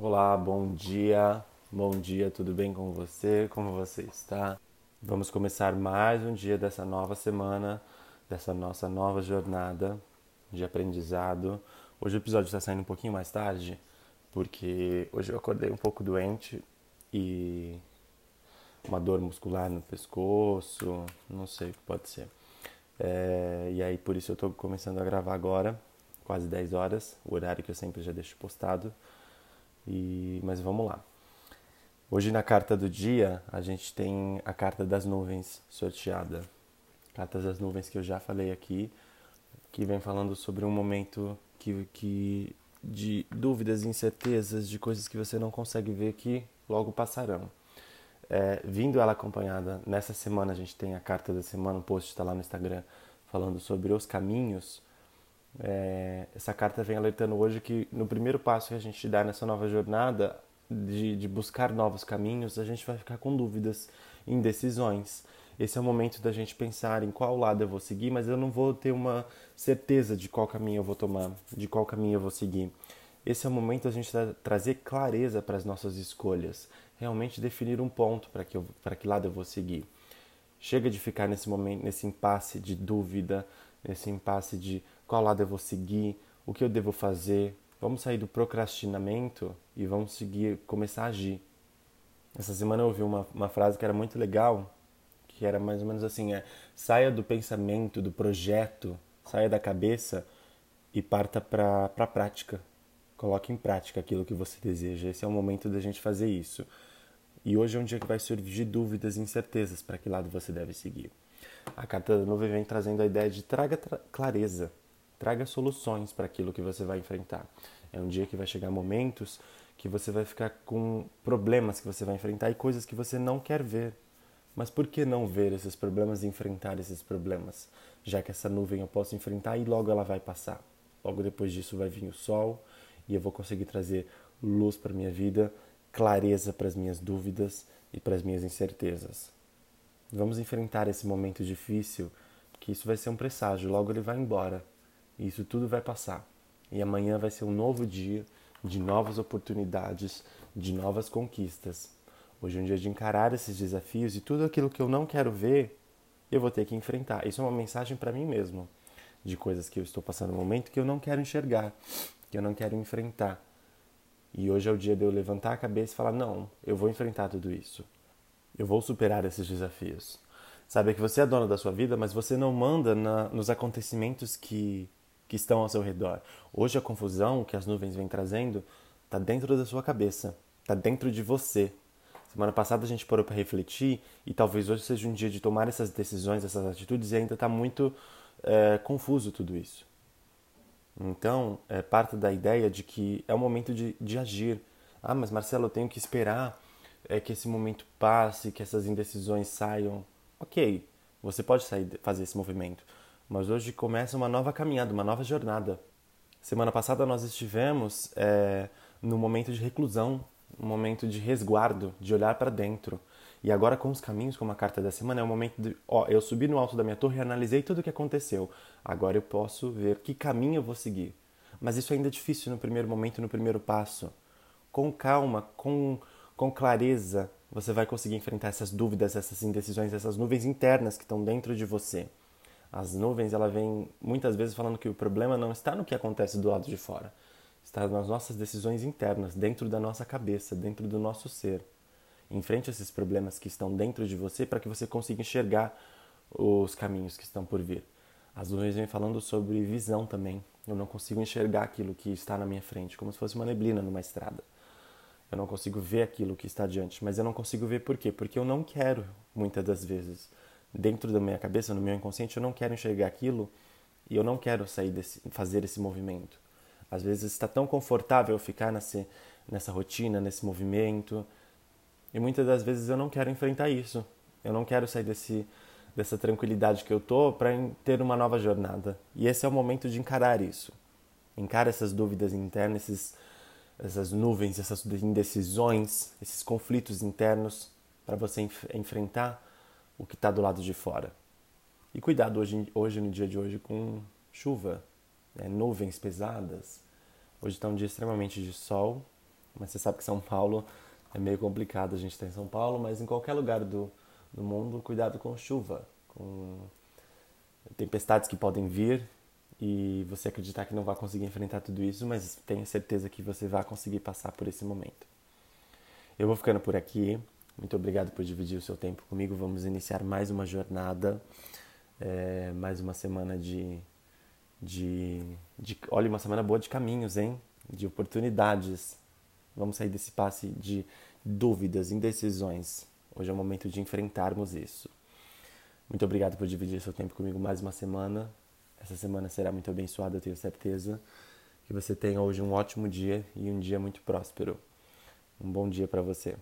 Olá, bom dia, bom dia, tudo bem com você? Como você está? Vamos começar mais um dia dessa nova semana, dessa nossa nova jornada de aprendizado. Hoje o episódio está saindo um pouquinho mais tarde, porque hoje eu acordei um pouco doente e uma dor muscular no pescoço, não sei o que pode ser. É, e aí por isso eu estou começando a gravar agora, quase 10 horas, o horário que eu sempre já deixo postado. E, mas vamos lá. Hoje na carta do dia a gente tem a carta das nuvens sorteada. Cartas das nuvens que eu já falei aqui, que vem falando sobre um momento que, que de dúvidas, incertezas, de coisas que você não consegue ver que logo passarão. É, vindo ela acompanhada, nessa semana a gente tem a carta da semana, um post está lá no Instagram falando sobre os caminhos é, essa carta vem alertando hoje que no primeiro passo que a gente dá nessa nova jornada de, de buscar novos caminhos, a gente vai ficar com dúvidas, indecisões. Esse é o momento da gente pensar em qual lado eu vou seguir, mas eu não vou ter uma certeza de qual caminho eu vou tomar, de qual caminho eu vou seguir. Esse é o momento da gente tra trazer clareza para as nossas escolhas, realmente definir um ponto para que, para que lado eu vou seguir. Chega de ficar nesse momento, nesse impasse de dúvida, nesse impasse de qual lado eu vou seguir, o que eu devo fazer. Vamos sair do procrastinamento e vamos seguir, começar a agir. Essa semana eu ouvi uma, uma frase que era muito legal, que era mais ou menos assim: é, saia do pensamento, do projeto, saia da cabeça e parta para a prática. Coloque em prática aquilo que você deseja. Esse é o momento da gente fazer isso. E hoje é um dia que vai surgir dúvidas e incertezas para que lado você deve seguir. A carta da nuvem vem trazendo a ideia de traga tra clareza, traga soluções para aquilo que você vai enfrentar. É um dia que vai chegar momentos que você vai ficar com problemas que você vai enfrentar e coisas que você não quer ver. Mas por que não ver esses problemas e enfrentar esses problemas? Já que essa nuvem eu posso enfrentar e logo ela vai passar. Logo depois disso vai vir o sol e eu vou conseguir trazer luz para minha vida, clareza para as minhas dúvidas e para as minhas incertezas. Vamos enfrentar esse momento difícil, que isso vai ser um presságio, logo ele vai embora. E isso tudo vai passar. E amanhã vai ser um novo dia de novas oportunidades, de novas conquistas. Hoje é um dia de encarar esses desafios e tudo aquilo que eu não quero ver, eu vou ter que enfrentar. Isso é uma mensagem para mim mesmo, de coisas que eu estou passando no momento que eu não quero enxergar, que eu não quero enfrentar. E hoje é o dia de eu levantar a cabeça e falar: não, eu vou enfrentar tudo isso. Eu vou superar esses desafios. Sabe que você é dono da sua vida, mas você não manda na, nos acontecimentos que, que estão ao seu redor. Hoje a confusão que as nuvens vêm trazendo está dentro da sua cabeça, está dentro de você. Semana passada a gente parou para refletir e talvez hoje seja um dia de tomar essas decisões, essas atitudes e ainda está muito é, confuso tudo isso. Então, é parte da ideia de que é o momento de, de agir. Ah, mas Marcelo, eu tenho que esperar é que esse momento passe, que essas indecisões saiam. Ok, você pode sair, fazer esse movimento, mas hoje começa uma nova caminhada, uma nova jornada. Semana passada nós estivemos é, no momento de reclusão, um momento de resguardo, de olhar para dentro. E agora com os caminhos, como a carta da semana, é o momento de, ó, eu subi no alto da minha torre analisei tudo o que aconteceu. Agora eu posso ver que caminho eu vou seguir. Mas isso ainda é difícil no primeiro momento, no primeiro passo. Com calma, com com clareza, você vai conseguir enfrentar essas dúvidas, essas indecisões, essas nuvens internas que estão dentro de você. As nuvens, ela vem muitas vezes falando que o problema não está no que acontece do lado de fora, está nas nossas decisões internas, dentro da nossa cabeça, dentro do nosso ser. Enfrente esses problemas que estão dentro de você para que você consiga enxergar os caminhos que estão por vir. As nuvens vêm falando sobre visão também. Eu não consigo enxergar aquilo que está na minha frente, como se fosse uma neblina numa estrada. Eu não consigo ver aquilo que está diante, mas eu não consigo ver por quê? Porque eu não quero, muitas das vezes, dentro da minha cabeça, no meu inconsciente, eu não quero enxergar aquilo e eu não quero sair desse, fazer esse movimento. Às vezes está tão confortável ficar nesse, nessa rotina, nesse movimento, e muitas das vezes eu não quero enfrentar isso. Eu não quero sair desse, dessa tranquilidade que eu tô para ter uma nova jornada. E esse é o momento de encarar isso. Encara essas dúvidas internas, esses essas nuvens, essas indecisões, esses conflitos internos para você enf enfrentar o que está do lado de fora. E cuidado hoje, hoje, no dia de hoje, com chuva, né? nuvens pesadas. Hoje está um dia extremamente de sol, Mas você sabe que São Paulo é meio complicado, a gente está em São Paulo, mas em qualquer lugar do, do mundo, cuidado com chuva, com tempestades que podem vir e você acreditar que não vai conseguir enfrentar tudo isso, mas tenho certeza que você vai conseguir passar por esse momento. Eu vou ficando por aqui. Muito obrigado por dividir o seu tempo comigo. Vamos iniciar mais uma jornada, é, mais uma semana de, de, de. Olha, uma semana boa de caminhos, hein? De oportunidades. Vamos sair desse passe de dúvidas, indecisões. Hoje é o momento de enfrentarmos isso. Muito obrigado por dividir seu tempo comigo mais uma semana. Essa semana será muito abençoada, eu tenho certeza. Que você tenha hoje um ótimo dia e um dia muito próspero. Um bom dia para você.